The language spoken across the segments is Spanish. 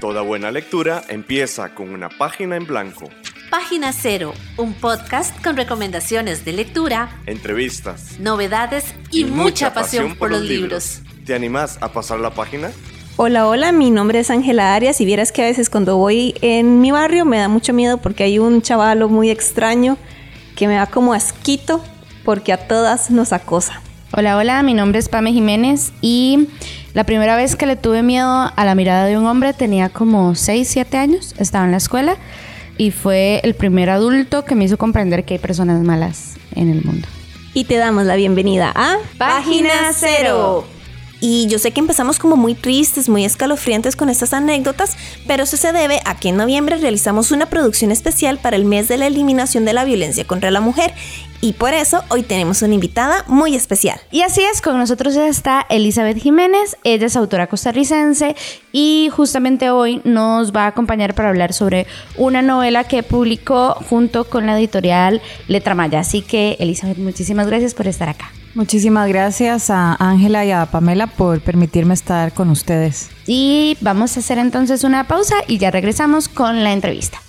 Toda buena lectura empieza con una página en blanco. Página Cero, un podcast con recomendaciones de lectura, entrevistas, novedades y, mucha, pasión, por los libros. ¿Te animás a pasar la página? Hola, hola, mi nombre es Ángela Arias y vieras que a veces cuando voy en mi barrio me da mucho miedo porque hay un chavalo muy extraño que me da como asquito porque a todas nos acosa. Hola, hola, mi nombre es Pame Jiménez y la primera vez que le tuve miedo a la mirada de un hombre tenía como 6, 7 años, estaba en la escuela y fue el primer adulto que me hizo comprender que hay personas malas en el mundo. Y te damos la bienvenida a Página Cero. Y yo sé que empezamos como muy tristes, muy escalofriantes con estas anécdotas, pero eso se debe a que en noviembre realizamos una producción especial para el mes de la eliminación de la violencia contra la mujer y por eso hoy tenemos una invitada muy especial. Y así es, con nosotros está Elizabeth Jiménez, ella es autora costarricense y justamente hoy nos va a acompañar para hablar sobre una novela que publicó junto con la editorial Letra Maya. Así que Elizabeth, muchísimas gracias por estar acá. Muchísimas gracias a Ángela y a Pamela por permitirme estar con ustedes. Y vamos a hacer entonces una pausa y ya regresamos con la entrevista.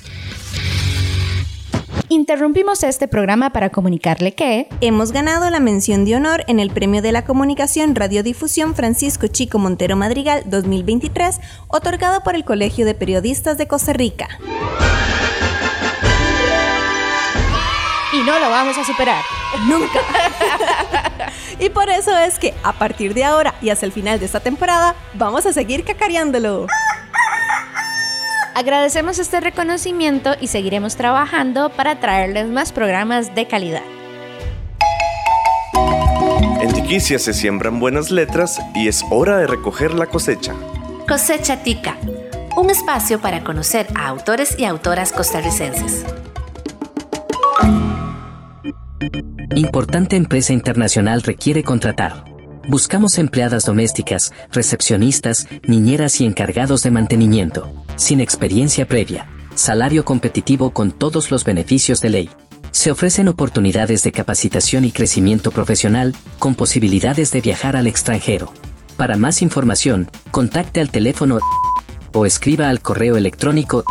Interrumpimos este programa para comunicarle que hemos ganado la mención de honor en el Premio de la Comunicación Radiodifusión Francisco Chico Montero Madrigal 2023, otorgado por el Colegio de Periodistas de Costa Rica. Y no lo vamos a superar. Nunca. y por eso es que a partir de ahora y hasta el final de esta temporada, vamos a seguir cacareándolo. Agradecemos este reconocimiento y seguiremos trabajando para traerles más programas de calidad. En Tiquicia se siembran buenas letras y es hora de recoger la cosecha. Cosecha Tica, un espacio para conocer a autores y autoras costarricenses. Importante empresa internacional requiere contratar. Buscamos empleadas domésticas, recepcionistas, niñeras y encargados de mantenimiento, sin experiencia previa, salario competitivo con todos los beneficios de ley. Se ofrecen oportunidades de capacitación y crecimiento profesional, con posibilidades de viajar al extranjero. Para más información, contacte al teléfono o escriba al correo electrónico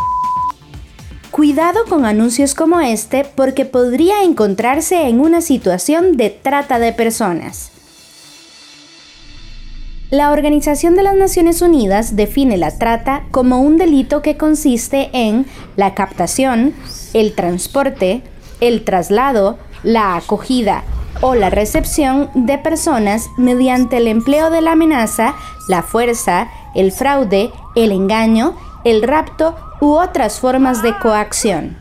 Cuidado con anuncios como este porque podría encontrarse en una situación de trata de personas. La Organización de las Naciones Unidas define la trata como un delito que consiste en la captación, el transporte, el traslado, la acogida o la recepción de personas mediante el empleo de la amenaza, la fuerza, el fraude, el engaño, el rapto u otras formas de coacción.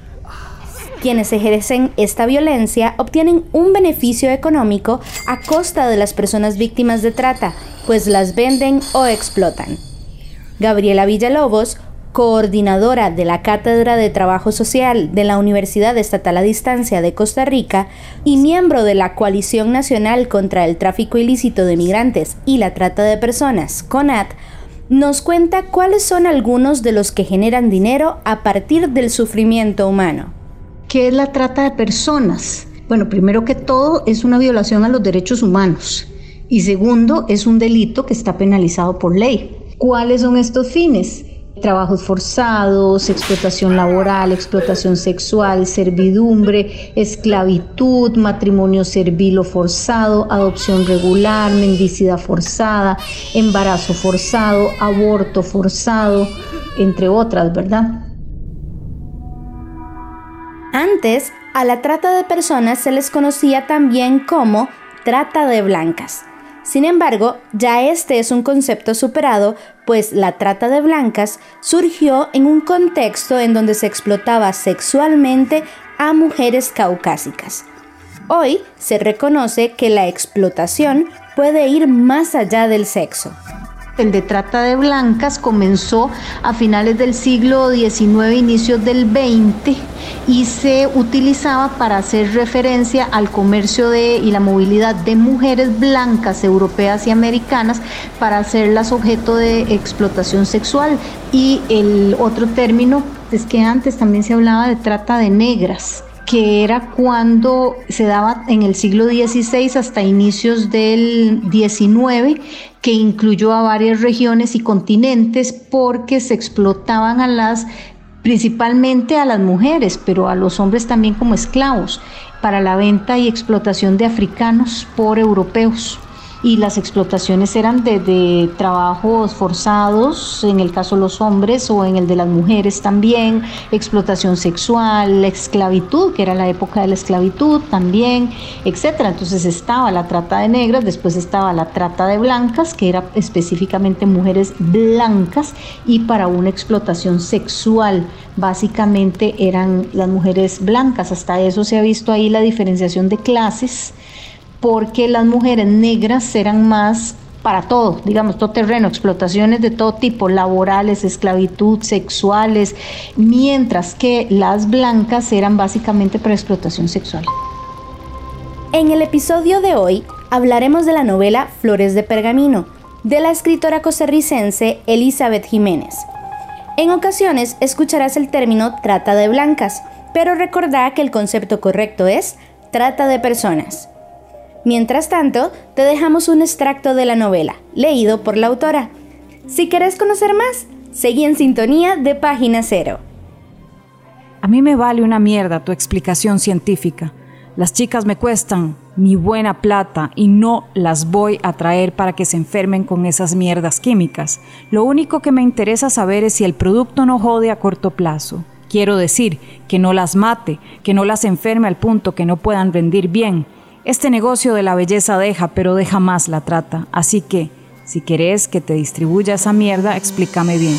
Quienes ejercen esta violencia obtienen un beneficio económico a costa de las personas víctimas de trata, pues las venden o explotan. Gabriela Villalobos, coordinadora de la Cátedra de Trabajo Social de la Universidad Estatal a Distancia de Costa Rica y miembro de la Coalición Nacional contra el Tráfico Ilícito de Migrantes y la Trata de Personas, CONAT, nos cuenta cuáles son algunos de los que generan dinero a partir del sufrimiento humano. ¿Qué es la trata de personas? Bueno, primero que todo es una violación a los derechos humanos y segundo es un delito que está penalizado por ley. ¿Cuáles son estos fines? trabajos forzados, explotación laboral, explotación sexual, servidumbre, esclavitud, matrimonio servil o forzado, adopción regular, mendicidad forzada, embarazo forzado, aborto forzado, entre otras, ¿verdad? Antes, a la trata de personas se les conocía también como trata de blancas. Sin embargo, ya este es un concepto superado, pues la trata de blancas surgió en un contexto en donde se explotaba sexualmente a mujeres caucásicas. Hoy se reconoce que la explotación puede ir más allá del sexo el de trata de blancas comenzó a finales del siglo XIX, inicios del XX y se utilizaba para hacer referencia al comercio de, y la movilidad de mujeres blancas, europeas y americanas para hacerlas objeto de explotación sexual. Y el otro término es que antes también se hablaba de trata de negras que era cuando se daba en el siglo XVI hasta inicios del XIX, que incluyó a varias regiones y continentes porque se explotaban a las principalmente a las mujeres, pero a los hombres también como esclavos, para la venta y explotación de africanos por europeos y las explotaciones eran de, trabajos forzados, en el caso de los hombres o en el de las mujeres también, explotación sexual, esclavitud, que era la época de la esclavitud también, etcétera. Entonces estaba la trata de negras, después estaba la trata de blancas, que era específicamente mujeres blancas y para una explotación sexual básicamente eran las mujeres blancas. Hasta eso se ha visto ahí la diferenciación de clases porque las mujeres negras eran más para todo, digamos, todo terreno, explotaciones de todo tipo, laborales, esclavitud, sexuales, mientras que las blancas eran básicamente para explotación sexual. En el episodio de hoy hablaremos de la novela Flores de Pergamino, de la escritora costarricense Elizabeth Jiménez. En ocasiones escucharás el término trata de blancas, pero recordá que el concepto correcto es trata de personas. Mientras tanto, te dejamos un extracto de la novela, leído por la autora. Si querés conocer más, seguí en sintonía de Página Cero. A mí me vale una mierda tu explicación científica. Las chicas me cuestan mi buena plata y no las voy a traer para que se enfermen con esas mierdas químicas. Lo único que me interesa saber es si el producto no jode a corto plazo. Quiero decir, que no las mate, que no las enferme al punto que no puedan rendir bien, este negocio de la belleza deja, pero deja más la trata. Así que, si querés que te distribuya esa mierda, explícame bien.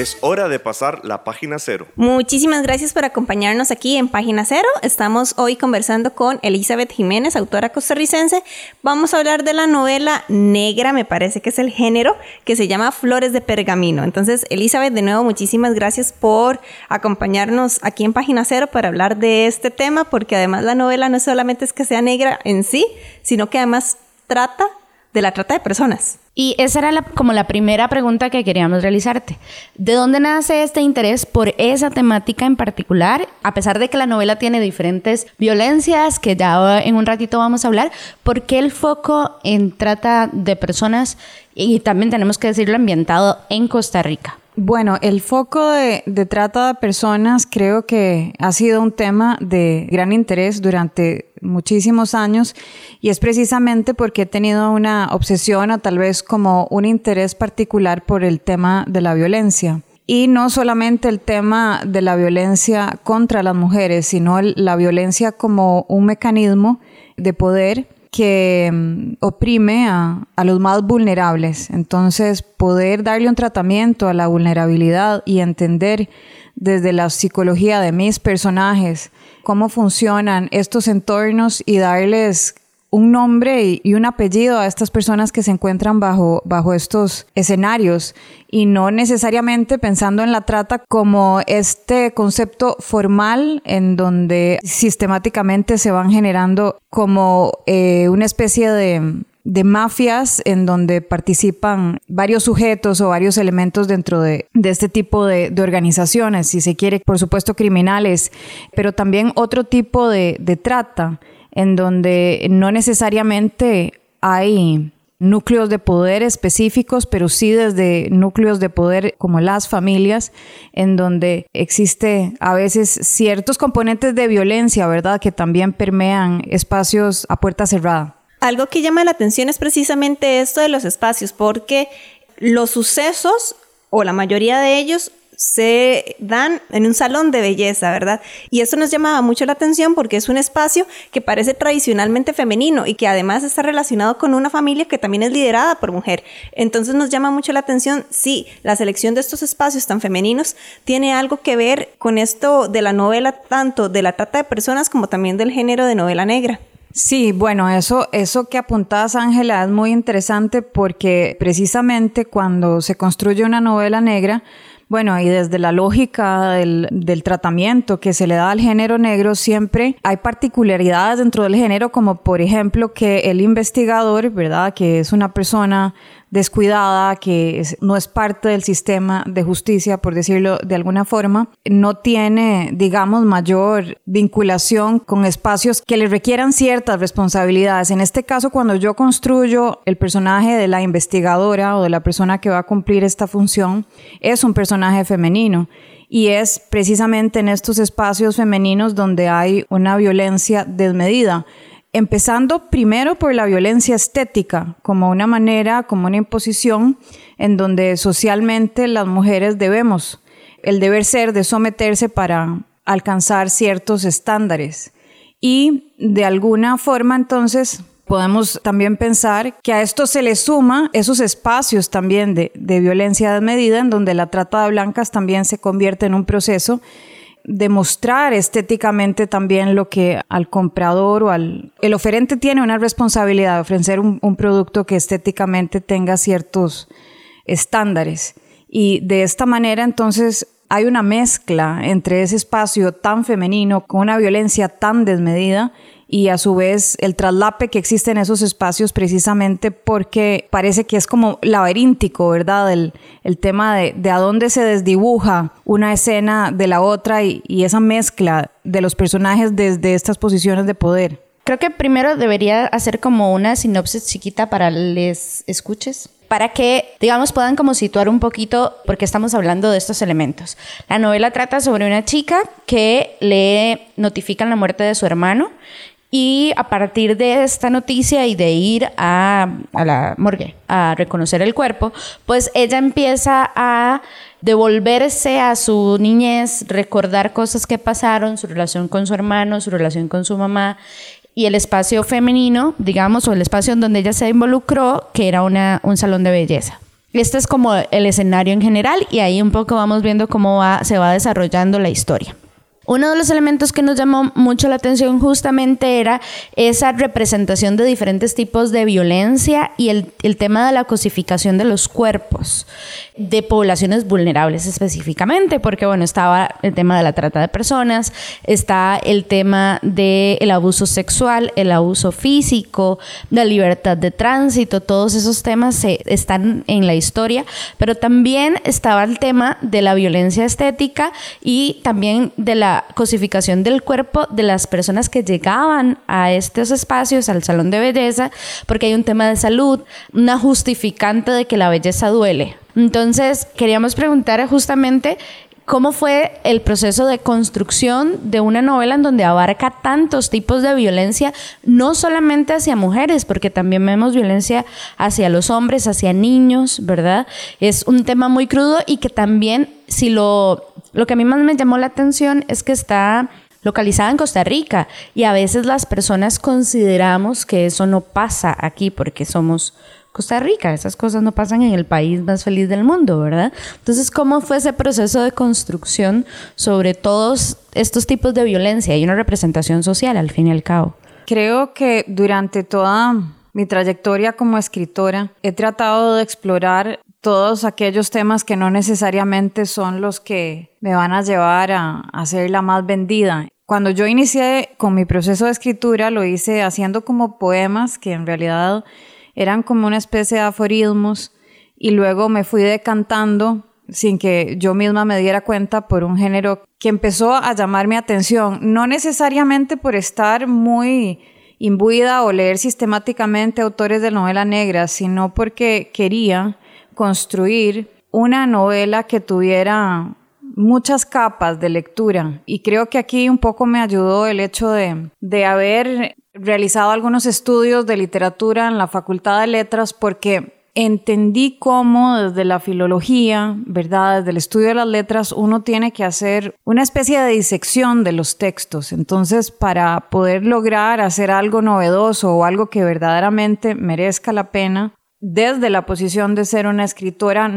Es hora de pasar la página cero. Muchísimas gracias por acompañarnos aquí en Página Cero. Estamos hoy conversando con Elizabeth Jiménez, autora costarricense. Vamos a hablar de la novela negra, me parece que es el género, que se llama Flores de Pergamino. Entonces, Elizabeth, de nuevo, muchísimas gracias por acompañarnos aquí en Página Cero para hablar de este tema, porque además la novela no solamente es que sea negra en sí, sino que además trata de la trata de personas. Y esa era como la primera pregunta que queríamos realizarte. ¿De dónde nace este interés por esa temática en particular? A pesar de que la novela tiene diferentes violencias, que ya en un ratito vamos a hablar, ¿por qué el foco en trata de personas y también tenemos que decirlo ambientado en Costa Rica? Bueno, el foco de, trata de personas creo que ha sido un tema de gran interés durante muchísimos años y es precisamente porque he tenido una obsesión o tal vez como un interés particular por el tema de la violencia. Y no solamente el tema de la violencia contra las mujeres, sino la violencia como un mecanismo de poder que mm, oprime a, a, los más vulnerables. Entonces, poder darle un tratamiento a la vulnerabilidad y entender desde la psicología de mis personajes cómo funcionan estos entornos y darles un nombre y, un apellido a estas personas que se encuentran bajo, bajo estos escenarios y no necesariamente pensando en la trata como este concepto formal en donde sistemáticamente se van generando como eh, una especie de, mafias en donde participan varios sujetos o varios elementos dentro de, este tipo de, organizaciones, si se quiere, por supuesto criminales, pero también otro tipo de, de trata en donde no necesariamente hay núcleos de poder específicos, pero sí desde núcleos de poder como las familias, en donde existe a veces ciertos componentes de violencia, ¿verdad?, que también permean espacios a puerta cerrada. Algo que llama la atención es precisamente esto de los espacios, porque los sucesos, o la mayoría de ellos, se dan en un salón de belleza, ¿verdad? Y esto nos llamaba mucho la atención porque es un espacio que parece tradicionalmente femenino y que además está relacionado con una familia que también es liderada por mujer. Entonces nos llama mucho la atención si la selección de estos espacios tan femeninos tiene algo que ver con esto de la novela, tanto de la trata de personas como también del género de novela negra. Sí, bueno, eso, eso que apuntabas, Ángela, es muy interesante porque precisamente cuando se construye una novela negra, bueno, y desde la lógica del, del, tratamiento que se le da al género negro, siempre hay particularidades dentro del género, como por ejemplo que el investigador, ¿verdad? Que es una persona descuidada, que no es parte del sistema de justicia, por decirlo de alguna forma, no tiene, digamos, mayor vinculación con espacios que le requieran ciertas responsabilidades. En este caso, cuando yo construyo el personaje de la investigadora o de la persona que va a cumplir esta función, es un personaje femenino y es precisamente en estos espacios femeninos donde hay una violencia desmedida empezando primero por la violencia estética, como una manera, como una imposición en donde socialmente las mujeres debemos, el deber ser de someterse para alcanzar ciertos estándares. Y de alguna forma entonces podemos también pensar que a esto se le suma esos espacios también de, de violencia desmedida en donde la trata de blancas también se convierte en un proceso demostrar estéticamente también lo que al comprador o al... El oferente tiene una responsabilidad de ofrecer un, un producto que estéticamente tenga ciertos estándares. Y de esta manera entonces hay una mezcla entre ese espacio tan femenino con una violencia tan desmedida y a su vez el traslape que existe en esos espacios precisamente porque parece que es como laberíntico, ¿verdad? El, el tema de, de, a dónde se desdibuja una escena de la otra y, y esa mezcla de los personajes desde estas posiciones de poder. Creo que primero debería hacer como una sinopsis chiquita para les escuches para que, digamos, puedan como situar un poquito porque estamos hablando de estos elementos. La novela trata sobre una chica que le notifican la muerte de su hermano y a partir de esta noticia y de ir a, la morgue a reconocer el cuerpo, pues ella empieza a devolverse a su niñez, recordar cosas que pasaron, su relación con su hermano, su relación con su mamá y el espacio femenino, digamos, o el espacio en donde ella se involucró, que era un salón de belleza. Este es como el escenario en general y ahí un poco vamos viendo cómo se va desarrollando la historia. Uno de los elementos que nos llamó mucho la atención justamente era esa representación de diferentes tipos de violencia y el, el, tema de la cosificación de los cuerpos de poblaciones vulnerables específicamente, porque bueno, estaba el tema de la trata de personas, está el tema del abuso sexual, el abuso físico, la libertad de tránsito, todos esos temas se, están en la historia, pero también estaba el tema de la violencia estética y también de la cosificación del cuerpo de las personas que llegaban a estos espacios, al salón de belleza, porque hay un tema de salud, una justificante de que la belleza duele. Entonces, queríamos preguntar justamente ¿Cómo fue el proceso de construcción de una novela en donde abarca tantos tipos de violencia, no solamente hacia mujeres, porque también vemos violencia hacia los hombres, hacia niños, ¿verdad? Es un tema muy crudo y que también, si lo, lo que a mí más me llamó la atención es que está localizada en Costa Rica y a veces las personas consideramos que eso no pasa aquí porque somos Costa Rica. Esas cosas no pasan en el país más feliz del mundo, ¿verdad? Entonces, ¿cómo fue ese proceso de construcción sobre todos estos tipos de violencia y una representación social al fin y al cabo? Creo que durante toda mi trayectoria como escritora he tratado de explorar todos aquellos temas que no necesariamente son los que me van a llevar a, a ser la más vendida. Cuando yo inicié con mi proceso de escritura lo hice haciendo como poemas que en realidad eran como una especie de aforismos y luego me fui decantando sin que yo misma me diera cuenta por un género que empezó a llamar mi atención, no necesariamente por estar muy imbuida o leer sistemáticamente autores de novela negra, sino porque quería construir una novela que tuviera muchas capas de lectura y creo que aquí un poco me ayudó el hecho de, de haber realizado algunos estudios de literatura en la Facultad de Letras porque entendí cómo desde la filología, ¿verdad? Desde el estudio de las letras, uno tiene que hacer una especie de disección de los textos. Entonces, para poder lograr hacer algo novedoso o algo que verdaderamente merezca la pena, desde la posición de ser una escritora,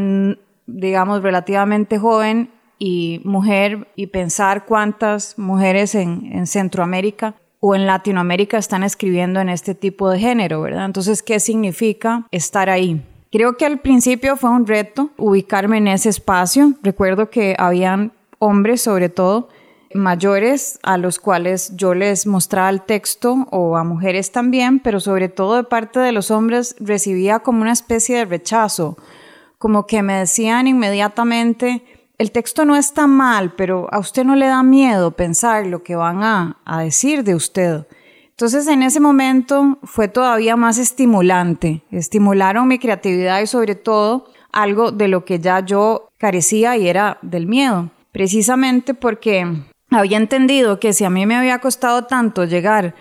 digamos, relativamente joven y mujer, y pensar cuántas mujeres en, en Centroamérica o en Latinoamérica están escribiendo en este tipo de género, ¿verdad? Entonces, ¿qué significa estar ahí? Creo que al principio fue un reto ubicarme en ese espacio. Recuerdo que habían hombres, sobre todo, mayores a los cuales yo les mostraba el texto o a mujeres también, pero sobre todo de parte de los hombres recibía como una especie de rechazo, como que me decían inmediatamente, el texto no está mal, pero a usted no le da miedo pensar lo que van a, a decir de usted. Entonces en ese momento fue todavía más estimulante, estimularon mi creatividad y sobre todo algo de lo que ya yo carecía y era del miedo, precisamente porque había entendido que si a mí me había costado tanto llegar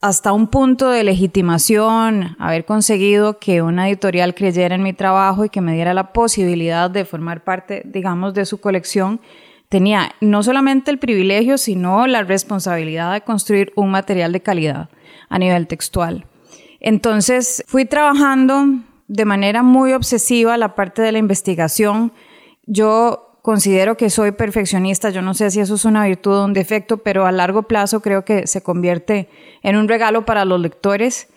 hasta un punto de legitimación, haber conseguido que una editorial creyera en mi trabajo y que me diera la posibilidad de formar parte, digamos, de su colección, tenía no solamente el privilegio, sino la responsabilidad de construir un material de calidad a nivel textual. Entonces fui trabajando de manera muy obsesiva la parte de la investigación. Yo considero que soy perfeccionista, yo no sé si eso es una virtud o un defecto, pero a largo plazo creo que se convierte en un regalo para los lectores.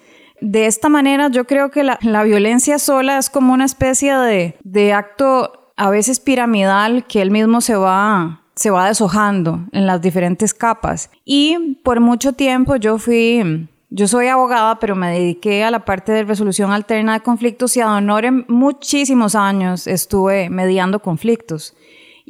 De esta manera yo creo que la, violencia sola es como una especie de, de acto a veces piramidal que él mismo se va, se va deshojando en las diferentes capas. Y por mucho tiempo yo fui, yo soy abogada, pero me dediqué a la parte de resolución alterna de conflictos y a honor en muchísimos años estuve mediando conflictos.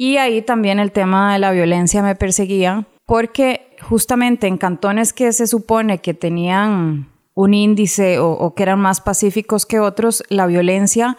Y ahí también el tema de la violencia me perseguía porque justamente en cantones que se supone que tenían un índice o, que eran más pacíficos que otros, la violencia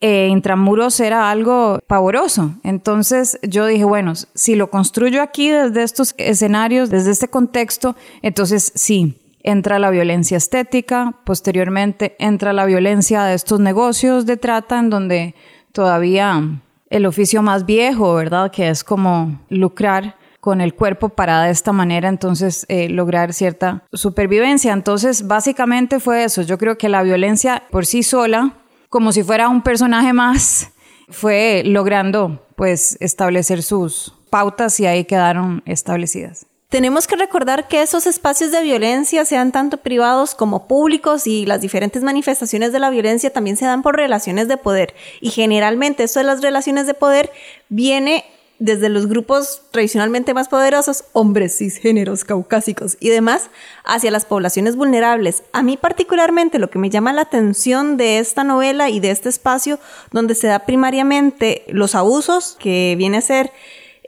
eh, intramuros era algo pavoroso. Entonces yo dije, bueno, si lo construyo aquí desde estos escenarios, desde este contexto, entonces sí, entra la violencia estética, posteriormente entra la violencia de estos negocios de trata en donde todavía el oficio más viejo, ¿verdad? Que es como lucrar con el cuerpo para de esta manera entonces eh, lograr cierta supervivencia. Entonces básicamente fue eso. Yo creo que la violencia por sí sola como si fuera un personaje más, fue logrando pues establecer sus pautas y ahí quedaron establecidas. Tenemos que recordar que esos espacios de violencia, sean tanto privados como públicos, y las diferentes manifestaciones de la violencia también se dan por relaciones de poder. Y generalmente eso de las relaciones de poder viene desde los grupos tradicionalmente más poderosos, hombres, cisgéneros, caucásicos y demás, hacia las poblaciones vulnerables. A mí particularmente lo que me llama la atención de esta novela y de este espacio donde se da primariamente los abusos, que viene a ser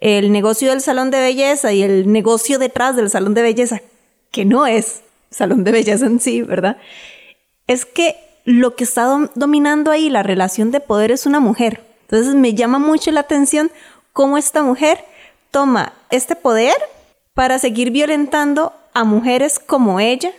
el negocio del salón de belleza y el negocio detrás del salón de belleza, que no es salón de belleza en sí, ¿verdad? Es que lo que está dominando ahí la relación de poder es una mujer. Entonces me llama mucho la atención cómo esta mujer toma este poder para seguir violentando a mujeres como ella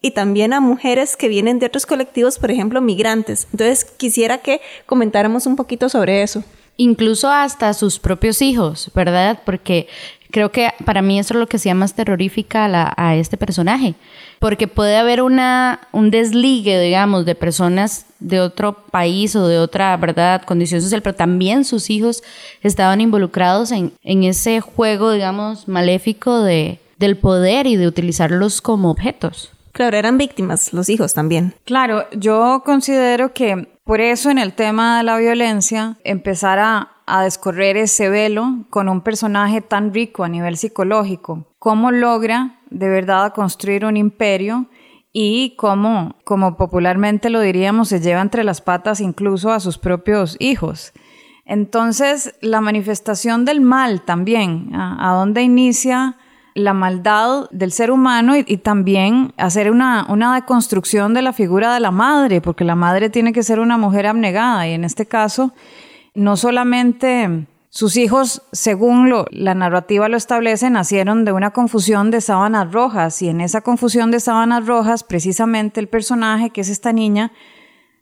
y también a mujeres que vienen de otros colectivos, por ejemplo, migrantes. Entonces, quisiera que comentáramos un poquito sobre eso. Incluso hasta sus propios hijos, ¿verdad? Porque creo que para mí eso es lo que se más terrorífica a, a este personaje porque puede haber una, un desligue, digamos, de personas de otro país o de otra, ¿verdad?, condición social, pero también sus hijos estaban involucrados en, en ese juego, digamos, maléfico de, del poder y de utilizarlos como objetos. Claro, eran víctimas los hijos también. Claro, yo considero que por eso en el tema de la violencia, empezar a, a descorrer ese velo con un personaje tan rico a nivel psicológico, cómo logra de verdad construir un imperio y cómo, como popularmente lo diríamos, se lleva entre las patas incluso a sus propios hijos. Entonces, la manifestación del mal también, a, dónde inicia la maldad del ser humano y, también hacer una, una, deconstrucción de la figura de la madre, porque la madre tiene que ser una mujer abnegada y en este caso no solamente sus hijos, según lo, la narrativa lo establece, nacieron de una confusión de sábanas rojas y en esa confusión de sábanas rojas, precisamente el personaje, que es esta niña,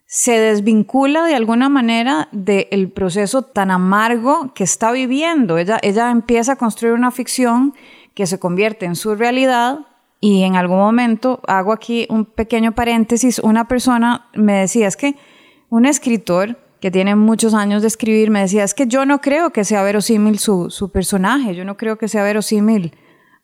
se desvincula de alguna manera del proceso tan amargo que está viviendo. Ella, ella empieza a construir una ficción que se convierte en su realidad y en algún momento, hago aquí un pequeño paréntesis, una persona me decía, es que un escritor que tiene muchos años de escribir, me decía, es que yo no creo que sea verosímil su, su personaje, yo no creo que sea verosímil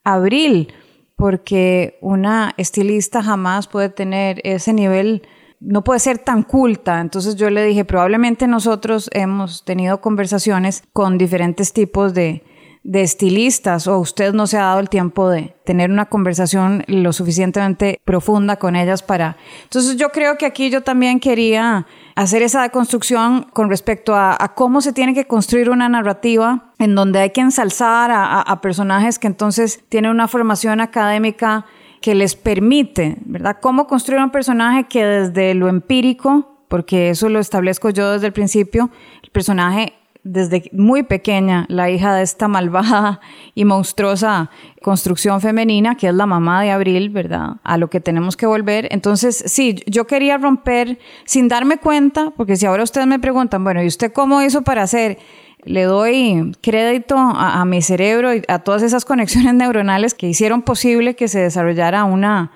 Abril, porque una estilista jamás puede tener ese nivel, no puede ser tan culta. Entonces yo le dije, probablemente nosotros hemos tenido conversaciones con diferentes tipos de, de estilistas o usted no se ha dado el tiempo de tener una conversación lo suficientemente profunda con ellas para... Entonces yo creo que aquí yo también quería hacer esa construcción con respecto a, cómo se tiene que construir una narrativa en donde hay que ensalzar a, personajes que entonces tienen una formación académica que les permite, ¿verdad? Cómo construir un personaje que desde lo empírico, porque eso lo establezco yo desde el principio, el personaje desde muy pequeña la hija de esta malvada y monstruosa construcción femenina, que es la mamá de Abril, ¿verdad? A lo que tenemos que volver. Entonces, sí, yo quería romper sin darme cuenta, porque si ahora ustedes me preguntan, bueno, ¿y usted cómo hizo para hacer? Le doy crédito a, a mi cerebro y a todas esas conexiones neuronales que hicieron posible que se desarrollara una,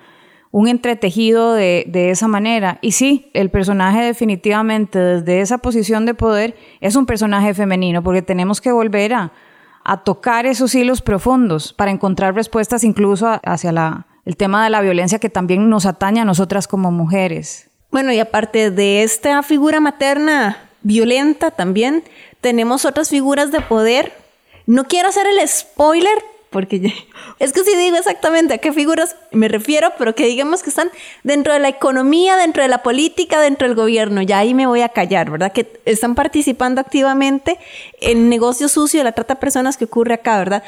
un entretejido de, esa manera. Y sí, el personaje definitivamente desde esa posición de poder es un personaje femenino, porque tenemos que volver a, tocar esos hilos profundos para encontrar respuestas incluso hacia la, el tema de la violencia que también nos atañe a nosotras como mujeres. Bueno, y aparte de esta figura materna violenta también, tenemos otras figuras de poder. No quiero hacer el spoiler, porque es que si digo exactamente a qué figuras me refiero, pero que digamos que están dentro de la economía, dentro de la política, dentro del gobierno, ya ahí me voy a callar, ¿verdad? Que están participando activamente en negocio sucio la trata de personas que ocurre acá, ¿verdad?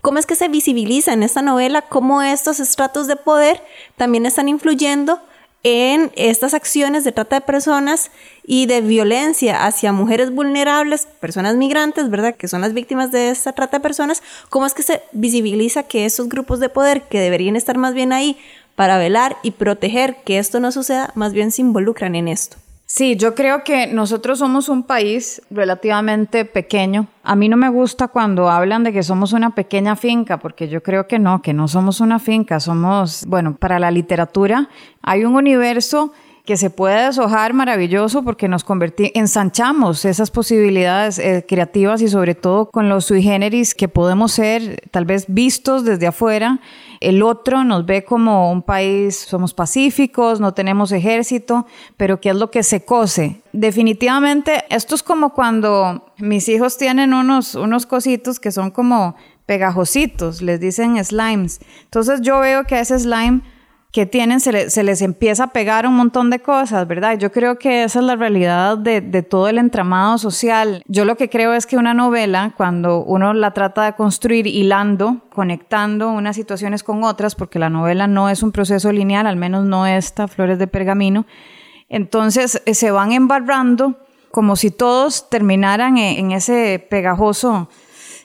¿Cómo es que se visibiliza en esta novela cómo estos estratos de poder también están influyendo en estas acciones de trata de personas y de violencia hacia mujeres vulnerables, personas migrantes, ¿verdad? Que son las víctimas de esta trata de personas. ¿Cómo es que se visibiliza que esos grupos de poder que deberían estar más bien ahí para velar y proteger que esto no suceda, más bien se involucran en esto? Sí, yo creo que nosotros somos un país relativamente pequeño. A mí no me gusta cuando hablan de que somos una pequeña finca, porque yo creo que no, que no somos una finca, somos, bueno, para la literatura hay un universo que se puede deshojar maravilloso porque nos convertimos, ensanchamos esas posibilidades eh, creativas y sobre todo con los sui generis que podemos ser tal vez vistos desde afuera. El otro nos ve como un país, somos pacíficos, no tenemos ejército, pero ¿qué es lo que se cose? Definitivamente, esto es como cuando mis hijos tienen unos, unos cositos que son como pegajositos, les dicen slimes. Entonces yo veo que ese slime tienen se, les empieza a pegar un montón de cosas, ¿verdad? Yo creo que esa es la realidad de, todo el entramado social. Yo lo que creo es que una novela, cuando uno la trata de construir hilando, conectando unas situaciones con otras, porque la novela no es un proceso lineal, al menos no esta, Flores de Pergamino, entonces eh, se van embarrando como si todos terminaran en, en ese pegajoso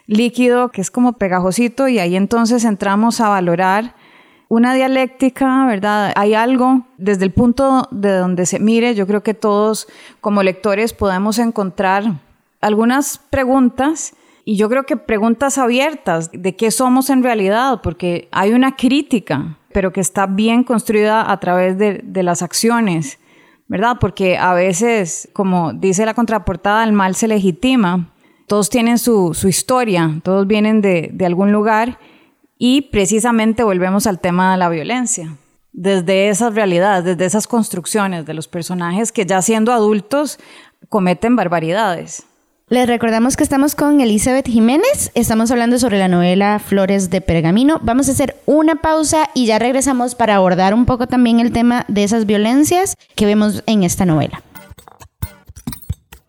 líquido que es como pegajosito y ahí entonces entramos a valorar una dialéctica, ¿verdad? Hay algo desde el punto de donde se mire, yo creo que todos como lectores podemos encontrar algunas preguntas y yo creo que preguntas abiertas de qué somos en realidad, porque hay una crítica, pero que está bien construida a través de, las acciones, ¿verdad? Porque a veces, como dice la contraportada, el mal se legitima, todos tienen su, historia, todos vienen de, algún lugar y precisamente volvemos al tema de la violencia. Desde esas realidades, desde esas construcciones de los personajes que ya siendo adultos cometen barbaridades. Les recordamos que estamos con Elizabeth Jiménez, estamos hablando sobre la novela Flores de Pergamino. Vamos a hacer una pausa y ya regresamos para abordar un poco también el tema de esas violencias que vemos en esta novela.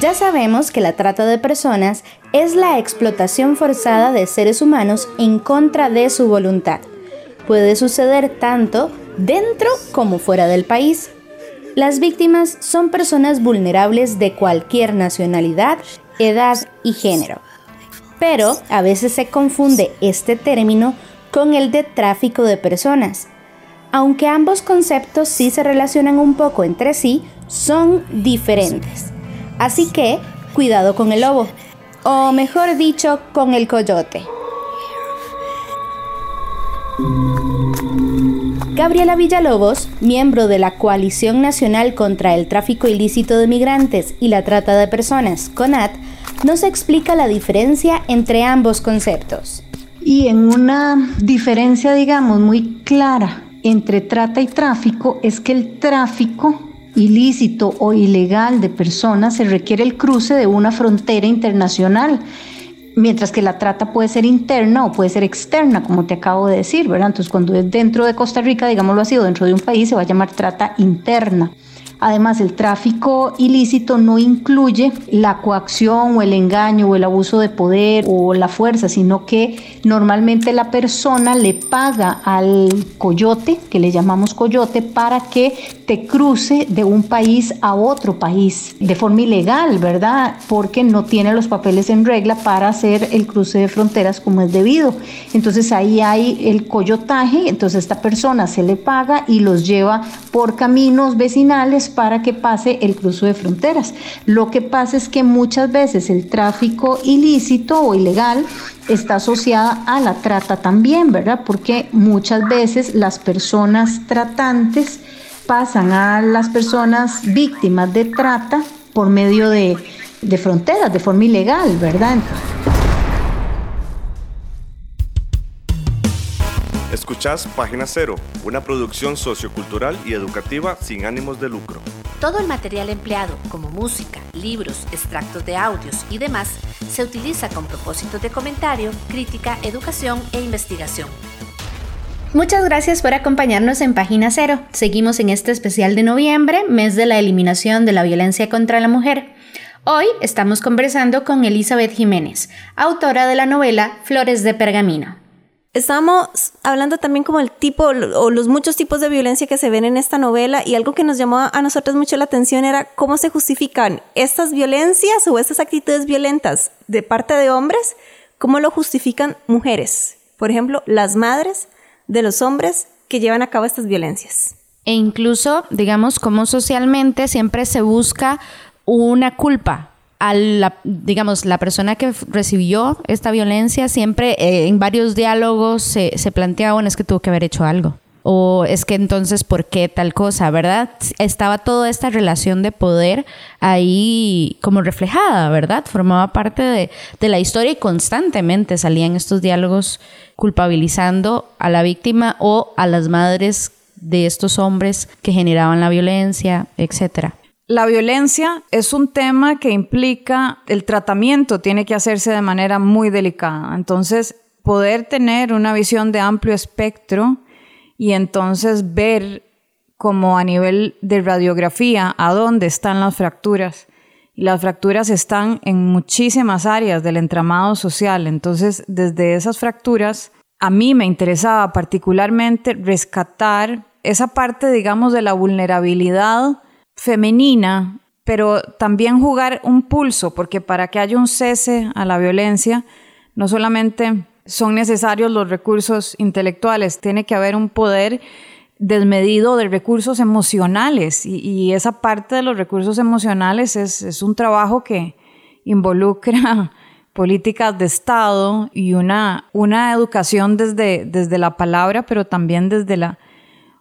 Ya sabemos que la trata de personas es la explotación forzada de seres humanos en contra de su voluntad. Puede suceder tanto dentro como fuera del país. Las víctimas son personas vulnerables de cualquier nacionalidad, edad y género. Pero a veces se confunde este término con el de tráfico de personas. Aunque ambos conceptos sí se relacionan un poco entre sí, son diferentes. Así que, cuidado con el lobo, o mejor dicho, con el coyote. Gabriela Villalobos, miembro de la Coalición Nacional contra el Tráfico Ilícito de Migrantes y la Trata de Personas, CONAT, nos explica la diferencia entre ambos conceptos. Y en una diferencia, digamos, muy clara entre trata y tráfico es que el tráfico ilícito o ilegal de personas se requiere el cruce de una frontera internacional, mientras que la trata puede ser interna o puede ser externa, como te acabo de decir, ¿verdad? Entonces, cuando es dentro de Costa Rica, digámoslo así, o dentro de un país, se va a llamar trata interna. Además, el tráfico ilícito no incluye la coacción o el engaño o el abuso de poder o la fuerza, sino que normalmente la persona le paga al coyote, que le llamamos coyote, para que te cruce de un país a otro país de forma ilegal, ¿verdad? Porque no tiene los papeles en regla para hacer el cruce de fronteras como es debido. Entonces ahí hay el coyotaje, entonces esta persona se le paga y los lleva por caminos vecinales para que pase el cruce de fronteras. Lo que pasa es que muchas veces el tráfico ilícito o ilegal está asociada a la trata también, ¿verdad? Porque muchas veces las personas tratantes pasan a las personas víctimas de trata por medio de, de fronteras, de forma ilegal, ¿verdad? Escuchás Página Cero, una producción sociocultural y educativa sin ánimos de lucro. Todo el material empleado, como música, libros, extractos de audios y demás, se utiliza con propósitos de comentario, crítica, educación e investigación. Muchas gracias por acompañarnos en Página Cero. Seguimos en este especial de noviembre, mes de la eliminación de la violencia contra la mujer. Hoy estamos conversando con Elizabeth Jiménez, autora de la novela Flores de Pergamino. Estamos hablando también como el tipo o los muchos tipos de violencia que se ven en esta novela y algo que nos llamó a nosotros mucho la atención era cómo se justifican estas violencias o estas actitudes violentas de parte de hombres, cómo lo justifican mujeres. Por ejemplo, las madres de los hombres que llevan a cabo estas violencias. E incluso, digamos, como socialmente siempre se busca una culpa a la, digamos, la persona que recibió esta violencia, siempre eh, en varios diálogos se, se plantea, bueno, es que tuvo que haber hecho algo. O es que entonces, ¿por qué tal cosa? ¿Verdad? Estaba toda esta relación de poder ahí como reflejada, ¿verdad? Formaba parte de, de la historia y constantemente salían estos diálogos culpabilizando a la víctima o a las madres de estos hombres que generaban la violencia, etcétera. La violencia es un tema que implica el tratamiento, tiene que hacerse de manera muy delicada. Entonces, poder tener una visión de amplio espectro y entonces ver como a nivel de radiografía a dónde están las fracturas. Y las fracturas están en muchísimas áreas del entramado social. Entonces, desde esas fracturas, a mí me interesaba particularmente rescatar esa parte, digamos, de la vulnerabilidad femenina, pero también jugar un pulso, porque para que haya un cese a la violencia, no solamente son necesarios los recursos intelectuales, tiene que haber un poder desmedido de recursos emocionales y, esa parte de los recursos emocionales es, un trabajo que involucra políticas de Estado y una, una educación desde, desde la palabra, pero también desde la,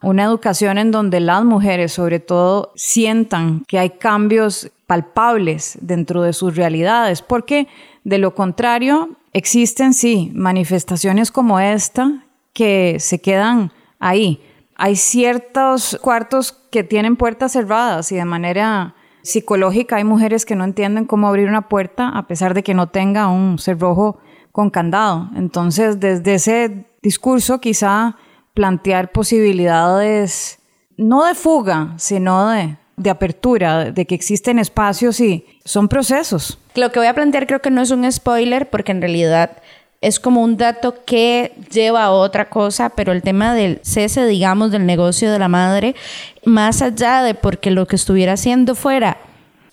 una educación en donde las mujeres sobre todo sientan que hay cambios palpables dentro de sus realidades, porque de lo contrario existen sí manifestaciones como esta que se quedan ahí. Hay ciertos cuartos que tienen puertas cerradas y de manera psicológica hay mujeres que no entienden cómo abrir una puerta a pesar de que no tenga un cerrojo con candado. Entonces, desde ese discurso quizá plantear posibilidades no de fuga, sino de, de apertura, de que existen espacios y son procesos. Lo que voy a plantear creo que no es un spoiler porque en realidad es como un dato que lleva a otra cosa, pero el tema del cese, digamos, del negocio de la madre, más allá de porque lo que estuviera haciendo fuera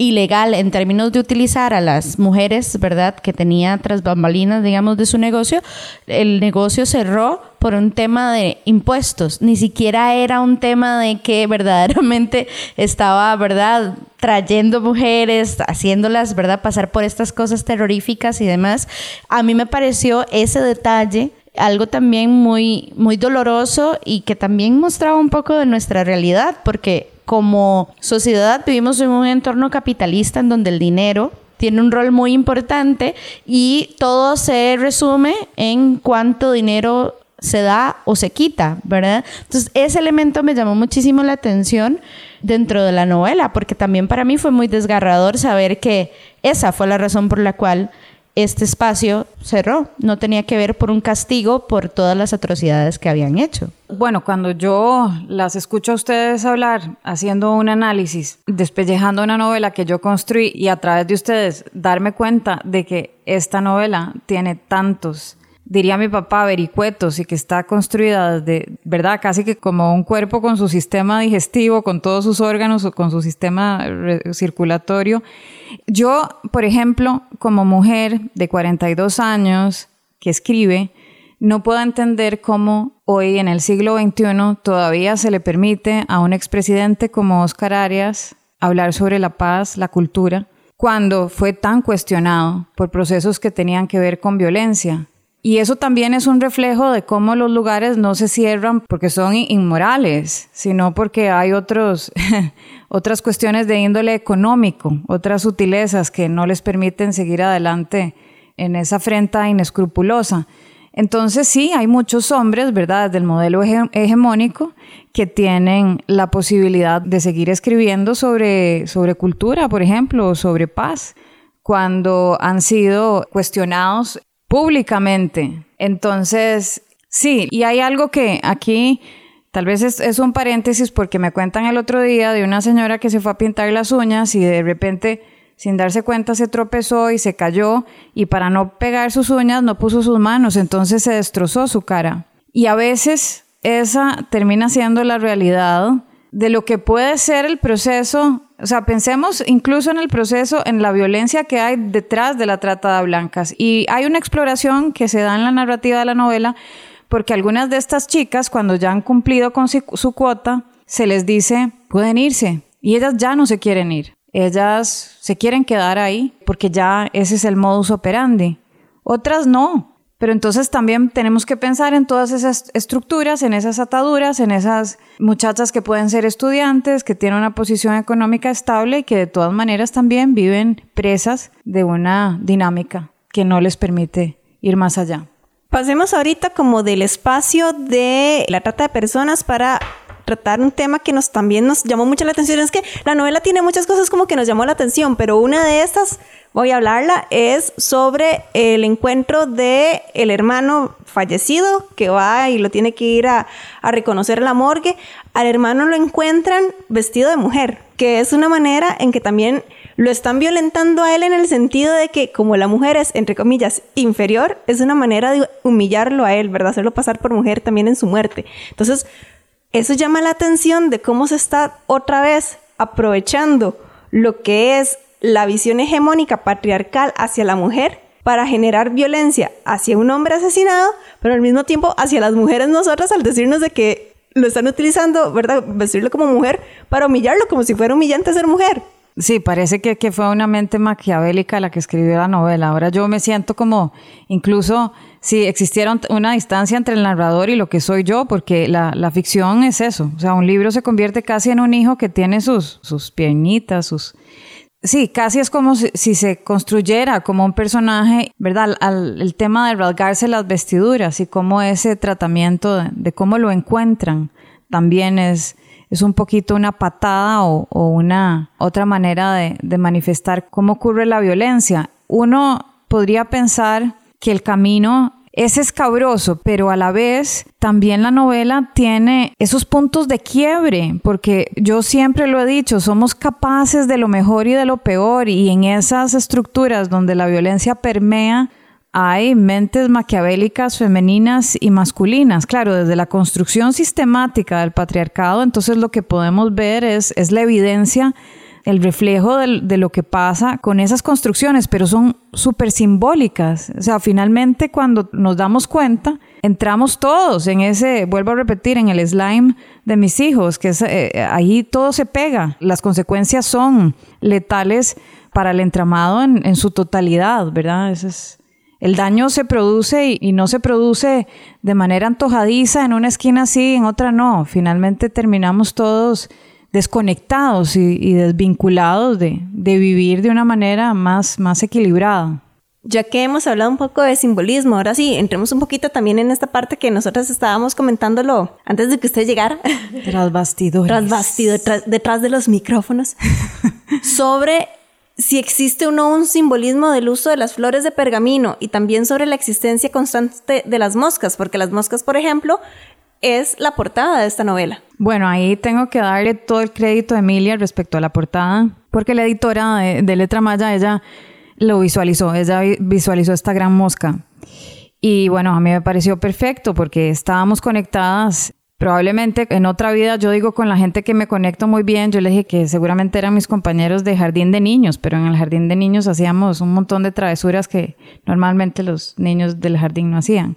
ilegal en términos de utilizar a las mujeres, ¿verdad? Que tenía tras bambalinas, digamos, de su negocio, el negocio cerró por un tema de impuestos, ni siquiera era un tema de que verdaderamente estaba, ¿verdad?, trayendo mujeres, haciéndolas, ¿verdad?, pasar por estas cosas terroríficas y demás. A mí me pareció ese detalle algo también muy, muy doloroso y que también mostraba un poco de nuestra realidad, porque como sociedad vivimos en un entorno capitalista en donde el dinero tiene un rol muy importante y todo se resume en cuánto dinero se da o se quita, ¿verdad? Entonces, ese elemento me llamó muchísimo la atención dentro de la novela, porque también para mí fue muy desgarrador saber que esa fue la razón por la cual este espacio cerró. No tenía que ver por un castigo por todas las atrocidades que habían hecho. Bueno, cuando yo las escucho a ustedes hablar, haciendo un análisis, despellejando una novela que yo construí y a través de ustedes darme cuenta de que esta novela tiene tantos diría mi papá, vericuetos y que está construida de ¿verdad? Casi que como un cuerpo con su sistema digestivo, con todos sus órganos, con su sistema circulatorio. Yo, por ejemplo, como mujer de 42 años que escribe, no puedo entender cómo hoy en el siglo XXI todavía se le permite a un expresidente como Oscar Arias hablar sobre la paz, la cultura, cuando fue tan cuestionado por procesos que tenían que ver con violencia. Y eso también es un reflejo de cómo los lugares no se cierran porque son inmorales, sino porque hay otros, otras cuestiones de índole económico, otras sutilezas que no les permiten seguir adelante en esa afrenta inescrupulosa. Entonces sí, hay muchos hombres, ¿verdad?, del modelo hegemónico que tienen la posibilidad de seguir escribiendo sobre, sobre cultura, por ejemplo, o sobre paz, cuando han sido cuestionados públicamente. Entonces, sí, y hay algo que aquí tal vez es, un paréntesis porque me cuentan el otro día de una señora que se fue a pintar las uñas y de repente sin darse cuenta se tropezó y se cayó y para no pegar sus uñas no puso sus manos, entonces se destrozó su cara. Y a veces esa termina siendo la realidad de lo que puede ser el proceso o sea, pensemos incluso en el proceso, en la violencia que hay detrás de la trata de blancas. Y hay una exploración que se da en la narrativa de la novela, porque algunas de estas chicas, cuando ya han cumplido con su, cuota, se les dice, pueden irse. Y ellas ya no se quieren ir. Ellas se quieren quedar ahí porque ya ese es el modus operandi. Otras no. Pero entonces también tenemos que pensar en todas esas estructuras, en esas ataduras, en esas muchachas que pueden ser estudiantes, que tienen una posición económica estable y que de todas maneras también viven presas de una dinámica que no les permite ir más allá. Pasemos ahorita como del espacio de la trata de personas para tratar un tema que nos también nos llamó mucho la atención. Es que la novela tiene muchas cosas como que nos llamó la atención, pero una de estas voy a hablarla es sobre el encuentro de el hermano fallecido que va y lo tiene que ir a, a reconocer en la morgue. Al hermano lo encuentran vestido de mujer, que es una manera en que también lo están violentando a él en el sentido de que como la mujer es, entre comillas, inferior, es una manera de humillarlo a él, ¿verdad? Hacerlo pasar por mujer también en su muerte. Entonces, eso llama la atención de cómo se está otra vez aprovechando lo que es la visión hegemónica patriarcal hacia la mujer para generar violencia hacia un hombre asesinado, pero al mismo tiempo hacia las mujeres nosotras al decirnos de que lo están utilizando, ¿verdad? Vestirlo como mujer para humillarlo, como si fuera humillante ser mujer. Sí, parece que, que, fue una mente maquiavélica la que escribió la novela. Ahora yo me siento como, incluso si existiera una distancia entre el narrador y lo que soy yo, porque la, la, ficción es eso. O sea, un libro se convierte casi en un hijo que tiene sus, sus piernitas, sus... Sí, casi es como si, se construyera como un personaje, ¿verdad? el tema de rasgarse las vestiduras y cómo ese tratamiento de, cómo lo encuentran también es es un poquito una patada o, una otra manera de manifestar cómo ocurre la violencia. Uno podría pensar que el camino es escabroso, pero a la vez también la novela tiene esos puntos de quiebre, porque yo siempre lo he dicho, somos capaces de lo mejor y de lo peor, y en esas estructuras donde la violencia permea, hay mentes maquiavélicas femeninas y masculinas. Claro, desde la construcción sistemática del patriarcado, entonces lo que podemos ver es, es la evidencia el reflejo de, lo que pasa con esas construcciones, pero son súper simbólicas. O sea, finalmente cuando nos damos cuenta, entramos todos en ese, vuelvo a repetir, en el slime de mis hijos, que es, eh, ahí todo se pega. Las consecuencias son letales para el entramado en, su totalidad, ¿verdad? es, el daño se produce y, no se produce de manera antojadiza en una esquina sí, en otra no. Finalmente terminamos todos desconectados y, desvinculados de, vivir de una manera más, más equilibrada. Ya que hemos hablado un poco de simbolismo, ahora sí, entremos un poquito también en esta parte que nosotros estábamos comentándolo antes de que usted llegara. Tras bastidores. Tras bastidores, detrás de los micrófonos. sobre si existe o no un simbolismo del uso de las flores de pergamino y también sobre la existencia constante de las moscas, porque las moscas, por ejemplo, es la portada de esta novela. Bueno, ahí tengo que darle todo el crédito a Emilia respecto a la portada, porque la editora de, Letra Maya, ella lo visualizó, ella visualizó esta gran mosca. Y bueno, a mí me pareció perfecto porque estábamos conectadas. Probablemente en otra vida, yo digo con la gente que me conecto muy bien, yo le dije que seguramente eran mis compañeros de jardín de niños, pero en el jardín de niños hacíamos un montón de travesuras que normalmente los niños del jardín no hacían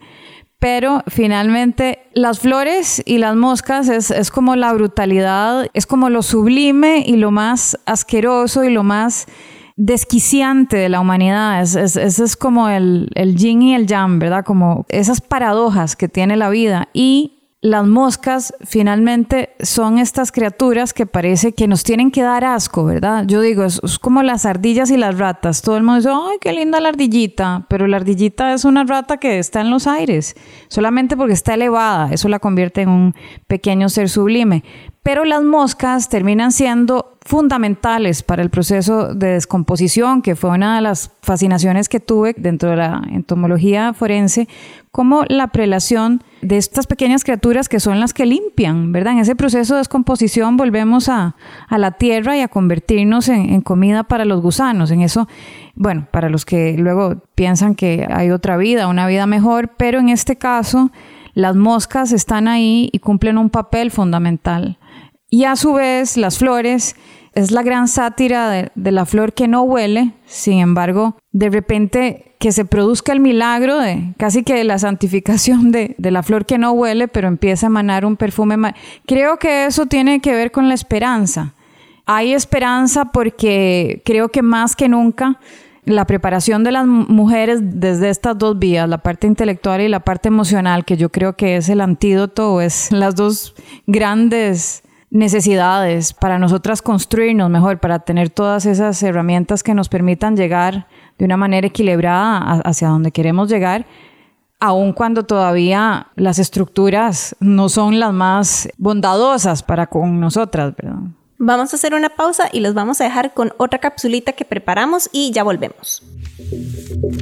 pero finalmente las flores y las moscas es, como la brutalidad, es como lo sublime y lo más asqueroso y lo más desquiciante de la humanidad. Ese es, es, como el, el yin y el yang, ¿verdad? Como esas paradojas que tiene la vida. Y las moscas finalmente son estas criaturas que parece que nos tienen que dar asco, ¿verdad? Yo digo, es, como las ardillas y las ratas. Todo el mundo dice, ay, qué linda la ardillita, pero la ardillita es una rata que está en los aires, solamente porque está elevada, eso la convierte en un pequeño ser sublime. Pero las moscas terminan siendo fundamentales para el proceso de descomposición, que fue una de las fascinaciones que tuve dentro de la entomología forense, como la prelación de estas pequeñas criaturas que son las que limpian, ¿verdad? En ese proceso de descomposición volvemos a, la tierra y a convertirnos en, comida para los gusanos. En eso, bueno, para los que luego piensan que hay otra vida, una vida mejor, pero en este caso las moscas están ahí y cumplen un papel fundamental. Y a su vez las flores es la gran sátira de, la flor que no huele, sin embargo, de repente que se produzca el milagro de casi que la santificación de, la flor que no huele, pero empieza a emanar un perfume. Creo que eso tiene que ver con la esperanza. Hay esperanza porque creo que más que nunca la preparación de las mujeres desde estas dos vías, la parte intelectual y la parte emocional, que yo creo que es el antídoto, es las dos grandes necesidades para nosotras construirnos mejor, para tener todas esas herramientas que nos permitan llegar de una manera equilibrada hacia donde queremos llegar, aun cuando todavía las estructuras no son las más bondadosas para con nosotras, ¿verdad? Vamos a hacer una pausa y los vamos a dejar con otra capsulita que preparamos y ya volvemos.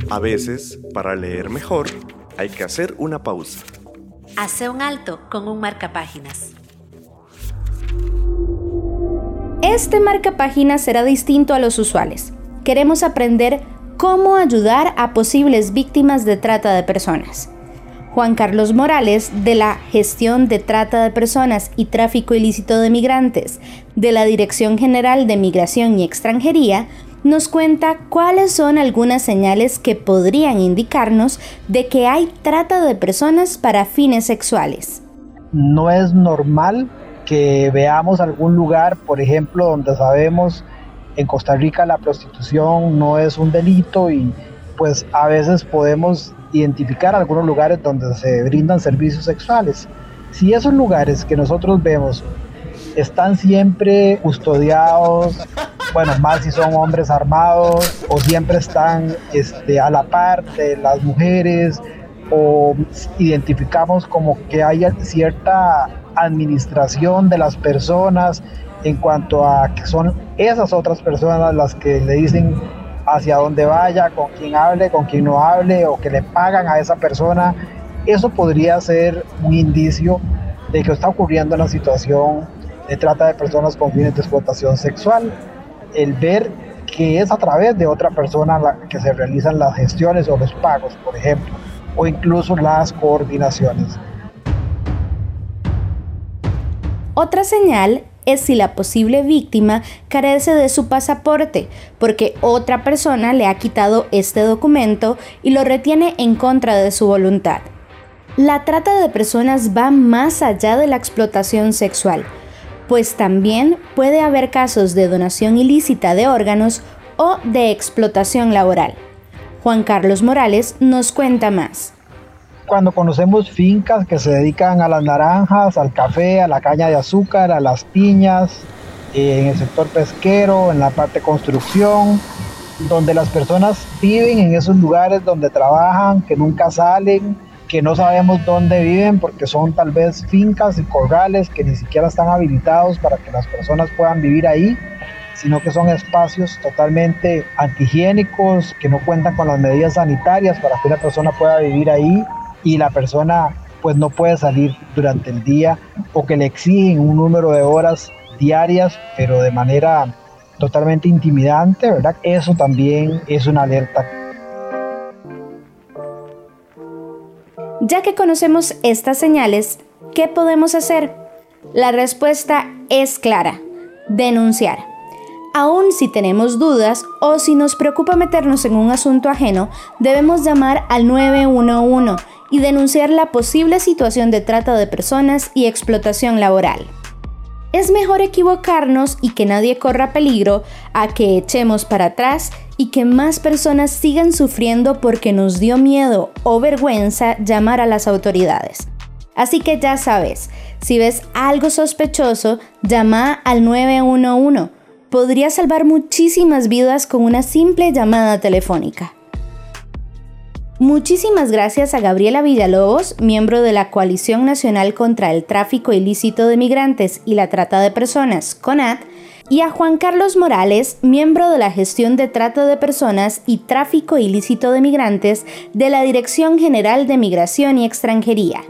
A veces, para leer mejor, hay que hacer una pausa. Hace un alto con un marcapáginas. Este marcapáginas será distinto a los usuales. Queremos aprender cómo ayudar a posibles víctimas de trata de personas. Juan Carlos Morales, de la Gestión de Trata de Personas y Tráfico Ilícito de Migrantes, de la Dirección General de Migración y Extranjería, nos cuenta cuáles son algunas señales que podrían indicarnos de que hay trata de personas para fines sexuales. No es normal que veamos algún lugar, por ejemplo, donde sabemos en Costa Rica la prostitución no es un delito y pues a veces podemos identificar algunos lugares donde se brindan servicios sexuales. Si esos lugares que nosotros vemos están siempre custodiados, bueno, más si son hombres armados o siempre están este, a la par de las mujeres o identificamos como que haya cierta administración de las personas en cuanto a que son esas otras personas las que le dicen hacia dónde vaya, con quién hable, con quién no hable, o que le pagan a esa persona. Eso podría ser un indicio de que está ocurriendo una situación de trata de personas con fines de explotación sexual. El ver que es a través de otra persona la que se realizan las gestiones o los pagos, por ejemplo, o incluso las coordinaciones. Otra señal es si la posible víctima carece de su pasaporte, porque otra persona le ha quitado este documento y lo retiene en contra de su voluntad. La trata de personas va más allá de la explotación sexual, pues también puede haber casos de donación ilícita de órganos o de explotación laboral. Juan Carlos Morales nos cuenta más cuando conocemos fincas que se dedican a las naranjas, al café, a la caña de azúcar, a las piñas, eh, en el sector pesquero, en la parte de construcción, donde las personas viven en esos lugares donde trabajan, que nunca salen, que no sabemos dónde viven porque son tal vez fincas y corrales que ni siquiera están habilitados para que las personas puedan vivir ahí sino que son espacios totalmente antihigiénicos, que no cuentan con las medidas sanitarias para que una persona pueda vivir ahí y la persona pues no puede salir durante el día o que le exigen un número de horas diarias, pero de manera totalmente intimidante, ¿verdad? Eso también es una alerta. Ya que conocemos estas señales, ¿qué podemos hacer? La respuesta es clara, denunciar. Aún si tenemos dudas o si nos preocupa meternos en un asunto ajeno, debemos llamar al 911 y denunciar la posible situación de trata de personas y explotación laboral. Es mejor equivocarnos y que nadie corra peligro a que echemos para atrás y que más personas sigan sufriendo porque nos dio miedo o vergüenza llamar a las autoridades. Así que ya sabes, si ves algo sospechoso, llama al 911. Podría salvar muchísimas vidas con una simple llamada telefónica. Muchísimas gracias a Gabriela Villalobos, miembro de la Coalición Nacional contra el Tráfico Ilícito de Migrantes y la Trata de Personas, CONAT, y a Juan Carlos Morales, miembro de la Gestión de Trata de Personas y Tráfico Ilícito de Migrantes de la Dirección General de Migración y Extranjería.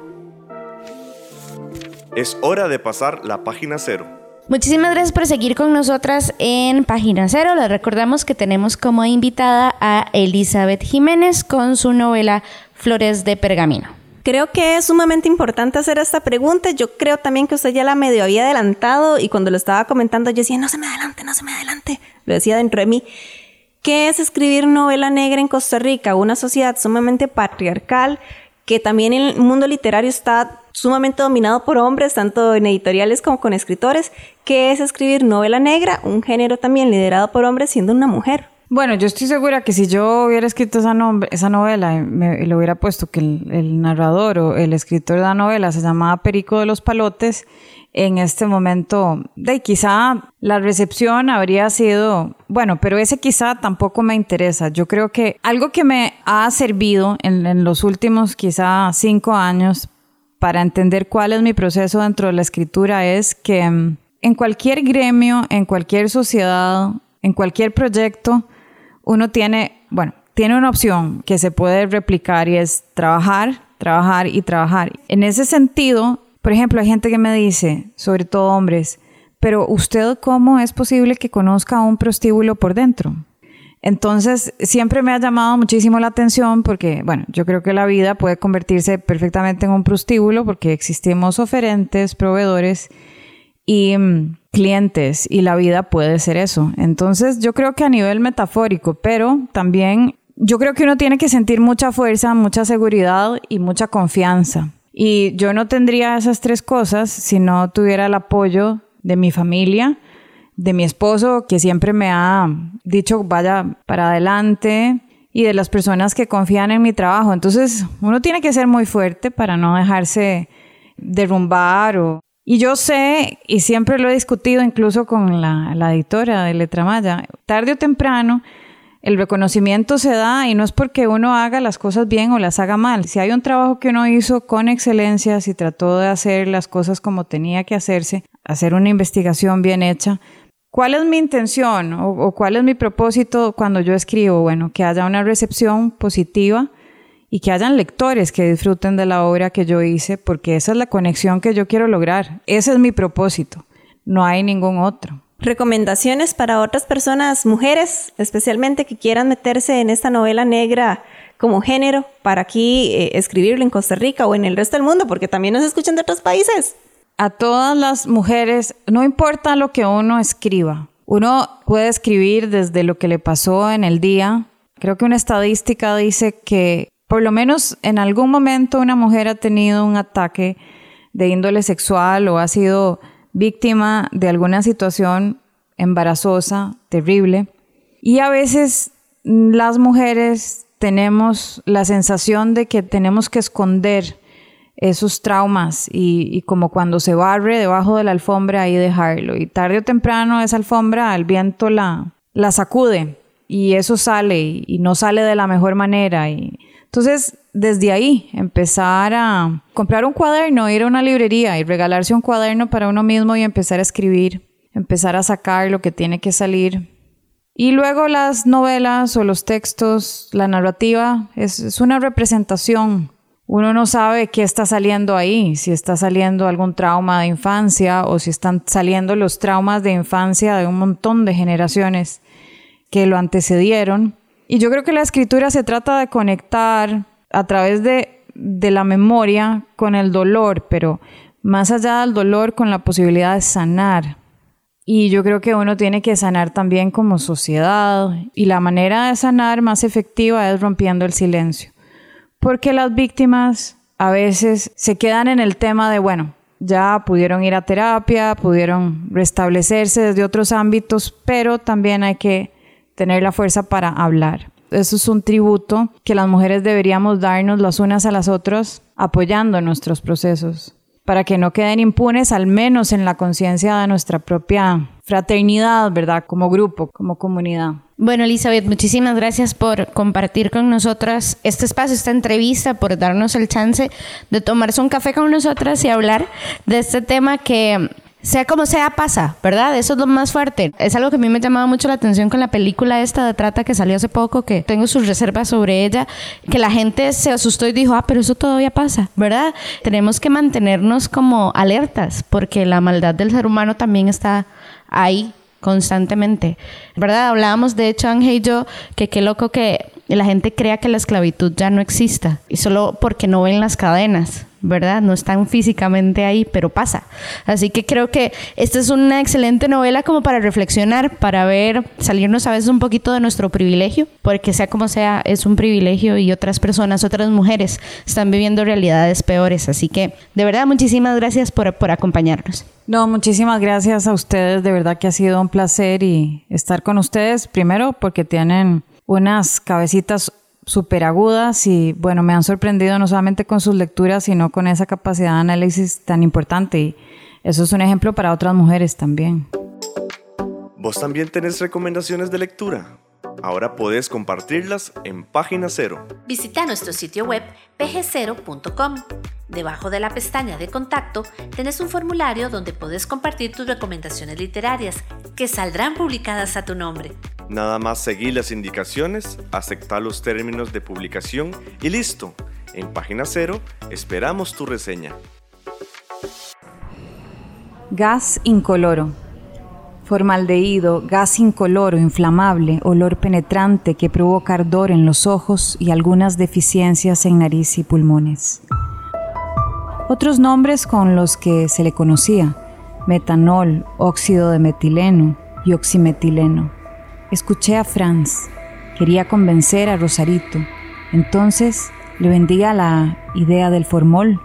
Es hora de pasar la página cero. Muchísimas gracias por seguir con nosotras en Página Cero. Les recordamos que tenemos como invitada a Elizabeth Jiménez con su novela Flores de Pergamino. Creo que es sumamente importante hacer esta pregunta. Yo creo también que usted ya la medio había adelantado y cuando lo estaba comentando yo decía, no se me adelante, no se me adelante. Lo decía dentro de mí. ¿Qué es escribir novela negra en Costa Rica? Una sociedad sumamente patriarcal que también el mundo literario está sumamente dominado por hombres, tanto en editoriales como con escritores, que es escribir novela negra, un género también liderado por hombres siendo una mujer. Bueno, yo estoy segura que si yo hubiera escrito esa, novela y, me, le hubiera puesto que el, narrador o el escritor de la novela se llamaba Perico de los Palotes, en este momento, de quizá la recepción habría sido, bueno, pero ese quizá tampoco me interesa. Yo creo que algo que me ha servido en, en los últimos quizá cinco años para entender cuál es mi proceso dentro de la escritura es que mm, en cualquier gremio, en cualquier sociedad, en cualquier proyecto, uno tiene, bueno, tiene una opción que se puede replicar y es trabajar, trabajar y trabajar. En ese sentido, por ejemplo, hay gente que me dice, sobre todo hombres, pero usted cómo es posible que conozca un prostíbulo por dentro? Entonces, siempre me ha llamado muchísimo la atención porque, bueno, yo creo que la vida puede convertirse perfectamente en un prostíbulo porque existimos oferentes, proveedores y mm, clientes y la vida puede ser eso. Entonces, yo creo que a nivel metafórico, pero también yo creo que uno tiene que sentir mucha fuerza, mucha seguridad y mucha confianza. Y yo no tendría esas tres cosas si no tuviera el apoyo de mi familia, de mi esposo, que siempre me ha dicho vaya para adelante, y de las personas que confían en mi trabajo. Entonces, uno tiene que ser muy fuerte para no dejarse derrumbar. O... Y yo sé, y siempre lo he discutido incluso con la, la editora de Letra Maya, tarde o temprano el reconocimiento se da y no es porque uno haga las cosas bien o las haga mal. Si hay un trabajo que uno hizo con excelencia, si trató de hacer las cosas como tenía que hacerse, hacer una investigación bien hecha, ¿Cuál es mi intención o, cuál es mi propósito cuando yo escribo? Bueno, que haya una recepción positiva y que hayan lectores que disfruten de la obra que yo hice, porque esa es la conexión que yo quiero lograr. Ese es mi propósito. No hay ningún otro. Recomendaciones para otras personas, mujeres, especialmente que quieran meterse en esta novela negra como género para aquí eh, escribirlo en Costa Rica o en el resto del mundo, porque también nos escuchan de otros países a todas las mujeres, no importa lo que uno escriba, uno puede escribir desde lo que le pasó en el día. Creo que una estadística dice que por lo menos en algún momento una mujer ha tenido un ataque de índole sexual o ha sido víctima de alguna situación embarazosa, terrible. Y a veces las mujeres tenemos la sensación de que tenemos que esconder esos traumas y, como cuando se barre debajo de la alfombra ahí dejarlo. Y tarde o temprano esa alfombra, el viento la, la sacude y eso sale y, no sale de la mejor manera. Y, entonces, desde ahí, empezar a comprar un cuaderno, ir a una librería y regalarse un cuaderno para uno mismo y empezar a escribir, empezar a sacar lo que tiene que salir. Y luego las novelas o los textos, la narrativa, es, una representación uno no sabe qué está saliendo ahí, si está saliendo algún trauma de infancia o si están saliendo los traumas de infancia de un montón de generaciones que lo antecedieron. Y yo creo que la escritura se trata de conectar a través de, de la memoria con el dolor, pero más allá del dolor con la posibilidad de sanar. Y yo creo que uno tiene que sanar también como sociedad y la manera de sanar más efectiva es rompiendo el silencio porque las víctimas a veces se quedan en el tema de, bueno, ya pudieron ir a terapia, pudieron restablecerse desde otros ámbitos, pero también hay que tener la fuerza para hablar. Eso es un tributo que las mujeres deberíamos darnos las unas a las otras apoyando nuestros procesos para que no queden impunes, al menos en la conciencia de nuestra propia fraternidad, ¿verdad? Como grupo, como comunidad. Bueno, Elizabeth, muchísimas gracias por compartir con nosotras este espacio, esta entrevista, por darnos el chance de tomarse un café con nosotras y hablar de este tema que sea como sea, pasa, ¿verdad? Eso es lo más fuerte. Es algo que a mí me llamaba mucho la atención con la película esta de trata que salió hace poco, que tengo sus reservas sobre ella, que la gente se asustó y dijo, ah, pero eso todavía pasa, ¿verdad? Tenemos que mantenernos como alertas, porque la maldad del ser humano también está ahí constantemente, ¿verdad? Hablábamos, de hecho, Ángel y yo, que qué loco que la gente crea que la esclavitud ya no exista, y solo porque no ven las cadenas, ¿verdad? No están físicamente ahí, pero pasa. Así que creo que esta es una excelente novela como para reflexionar, para ver, salirnos a veces un poquito de nuestro privilegio, porque sea como sea, es un privilegio y otras personas, otras mujeres están viviendo realidades peores. Así que, de verdad, muchísimas gracias por, por acompañarnos. No, muchísimas gracias a ustedes, de verdad que ha sido un placer y estar con ustedes, primero porque tienen unas cabecitas súper agudas y bueno, me han sorprendido no solamente con sus lecturas, sino con esa capacidad de análisis tan importante y eso es un ejemplo para otras mujeres también. ¿Vos también tenés recomendaciones de lectura? Ahora puedes compartirlas en Página Cero. Visita nuestro sitio web pgcero.com. Debajo de la pestaña de contacto tenés un formulario donde puedes compartir tus recomendaciones literarias que saldrán publicadas a tu nombre. Nada más seguir las indicaciones, aceptar los términos de publicación y listo. En página cero esperamos tu reseña. Gas incoloro. Formaldehído, gas incoloro, inflamable, olor penetrante que provoca ardor en los ojos y algunas deficiencias en nariz y pulmones. Otros nombres con los que se le conocía, metanol, óxido de metileno y oximetileno. Escuché a Franz. Quería convencer a Rosarito. Entonces le vendía la idea del formol,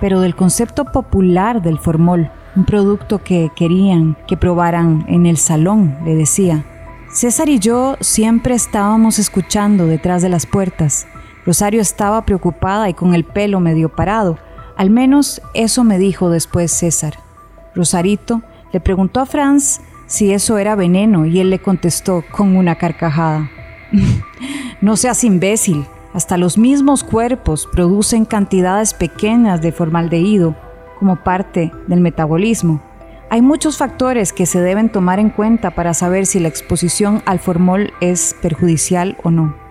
pero del concepto popular del formol, un producto que querían que probaran en el salón, le decía. César y yo siempre estábamos escuchando detrás de las puertas. Rosario estaba preocupada y con el pelo medio parado. Al menos eso me dijo después César. Rosarito le preguntó a Franz si eso era veneno y él le contestó con una carcajada. no seas imbécil, hasta los mismos cuerpos producen cantidades pequeñas de formaldehído como parte del metabolismo. Hay muchos factores que se deben tomar en cuenta para saber si la exposición al formol es perjudicial o no.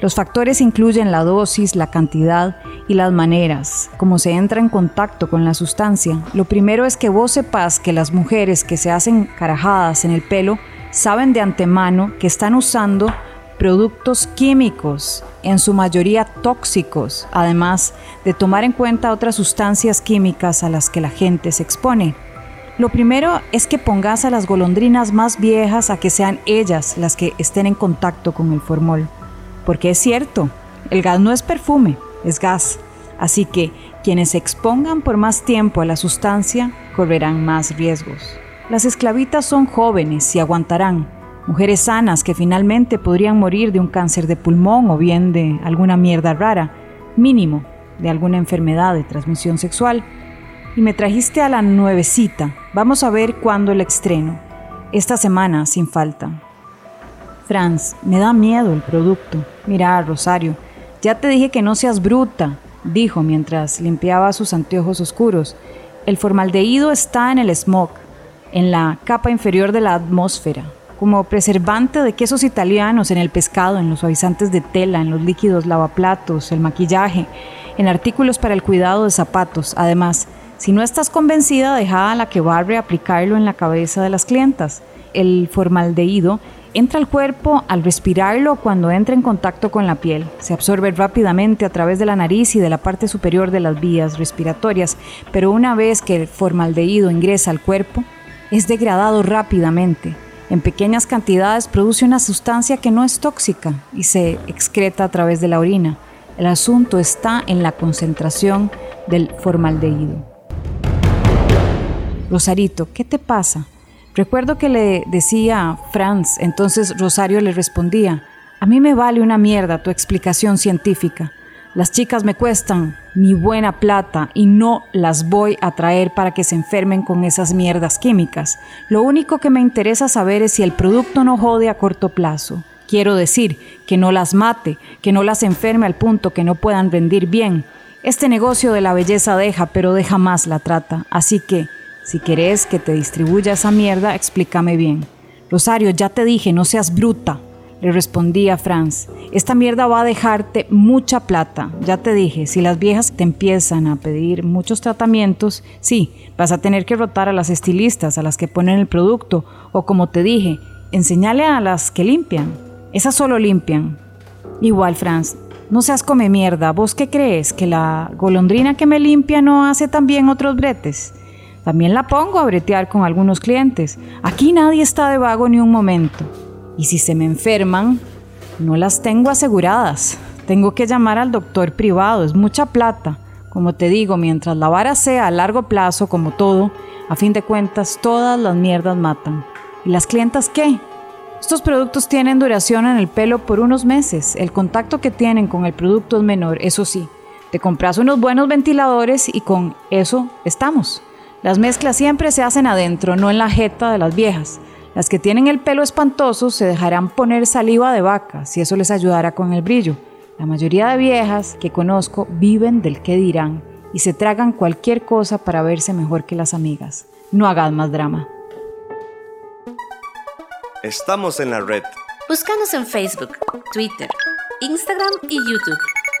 Los factores incluyen la dosis, la cantidad y las maneras, como se entra en contacto con la sustancia. Lo primero es que vos sepas que las mujeres que se hacen carajadas en el pelo saben de antemano que están usando productos químicos, en su mayoría tóxicos, además de tomar en cuenta otras sustancias químicas a las que la gente se expone. Lo primero es que pongas a las golondrinas más viejas a que sean ellas las que estén en contacto con el formol. Porque es cierto, el gas no es perfume, es gas. Así que quienes se expongan por más tiempo a la sustancia correrán más riesgos. Las esclavitas son jóvenes y aguantarán, mujeres sanas que finalmente podrían morir de un cáncer de pulmón o bien de alguna mierda rara, mínimo de alguna enfermedad de transmisión sexual. Y me trajiste a la nuevecita. Vamos a ver cuándo el estreno. Esta semana, sin falta. Franz, me da miedo el producto. Mira, Rosario, ya te dije que no seas bruta, dijo mientras limpiaba sus anteojos oscuros. El formaldehído está en el smog, en la capa inferior de la atmósfera como preservante de quesos italianos en el pescado, en los suavizantes de tela, en los líquidos lavaplatos, el maquillaje, en artículos para el cuidado de zapatos. Además, si no estás convencida, deja a la que barre aplicarlo en la cabeza de las clientas. El formaldehído entra al cuerpo al respirarlo cuando entra en contacto con la piel. Se absorbe rápidamente a través de la nariz y de la parte superior de las vías respiratorias, pero una vez que el formaldehído ingresa al cuerpo, es degradado rápidamente en pequeñas cantidades produce una sustancia que no es tóxica y se excreta a través de la orina. El asunto está en la concentración del formaldehído. Rosarito, ¿qué te pasa? Recuerdo que le decía Franz, entonces Rosario le respondía, a mí me vale una mierda tu explicación científica. Las chicas me cuestan mi buena plata y no las voy a traer para que se enfermen con esas mierdas químicas. Lo único que me interesa saber es si el producto no jode a corto plazo. Quiero decir, que no las mate, que no las enferme al punto que no puedan rendir bien. Este negocio de la belleza deja, pero deja más la trata. Así que, si querés que te distribuya esa mierda, explícame bien. Rosario, ya te dije, no seas bruta. Le respondía Franz, esta mierda va a dejarte mucha plata. Ya te dije, si las viejas te empiezan a pedir muchos tratamientos, sí, vas a tener que rotar a las estilistas, a las que ponen el producto, o como te dije, enseñale a las que limpian. Esas solo limpian. Igual, Franz, no seas come mierda. ¿Vos qué crees? ¿Que la golondrina que me limpia no hace también otros bretes? También la pongo a bretear con algunos clientes. Aquí nadie está de vago ni un momento. Y si se me enferman, no las tengo aseguradas. Tengo que llamar al doctor privado, es mucha plata. Como te digo, mientras la vara sea a largo plazo, como todo, a fin de cuentas todas las mierdas matan. ¿Y las clientas qué? Estos productos tienen duración en el pelo por unos meses. El contacto que tienen con el producto es menor, eso sí. Te compras unos buenos ventiladores y con eso estamos. Las mezclas siempre se hacen adentro, no en la jeta de las viejas. Las que tienen el pelo espantoso se dejarán poner saliva de vaca si eso les ayudará con el brillo. La mayoría de viejas que conozco viven del qué dirán y se tragan cualquier cosa para verse mejor que las amigas. No hagas más drama. Estamos en la red. Búscanos en Facebook, Twitter, Instagram y YouTube.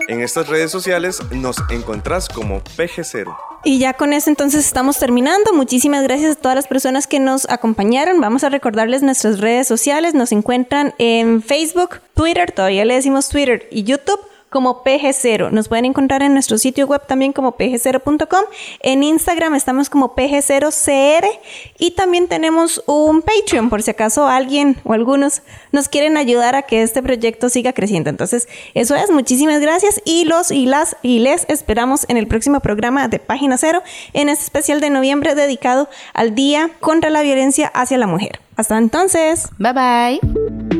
En estas redes sociales nos encontrás como PG0. Y ya con eso entonces estamos terminando. Muchísimas gracias a todas las personas que nos acompañaron. Vamos a recordarles nuestras redes sociales. Nos encuentran en Facebook, Twitter, todavía le decimos Twitter y YouTube como PG0. Nos pueden encontrar en nuestro sitio web también como pg0.com. En Instagram estamos como PG0CR y también tenemos un Patreon por si acaso alguien o algunos nos quieren ayudar a que este proyecto siga creciendo. Entonces, eso es. Muchísimas gracias y los y las y les esperamos en el próximo programa de Página Cero en este especial de noviembre dedicado al Día contra la Violencia hacia la Mujer. Hasta entonces. Bye bye.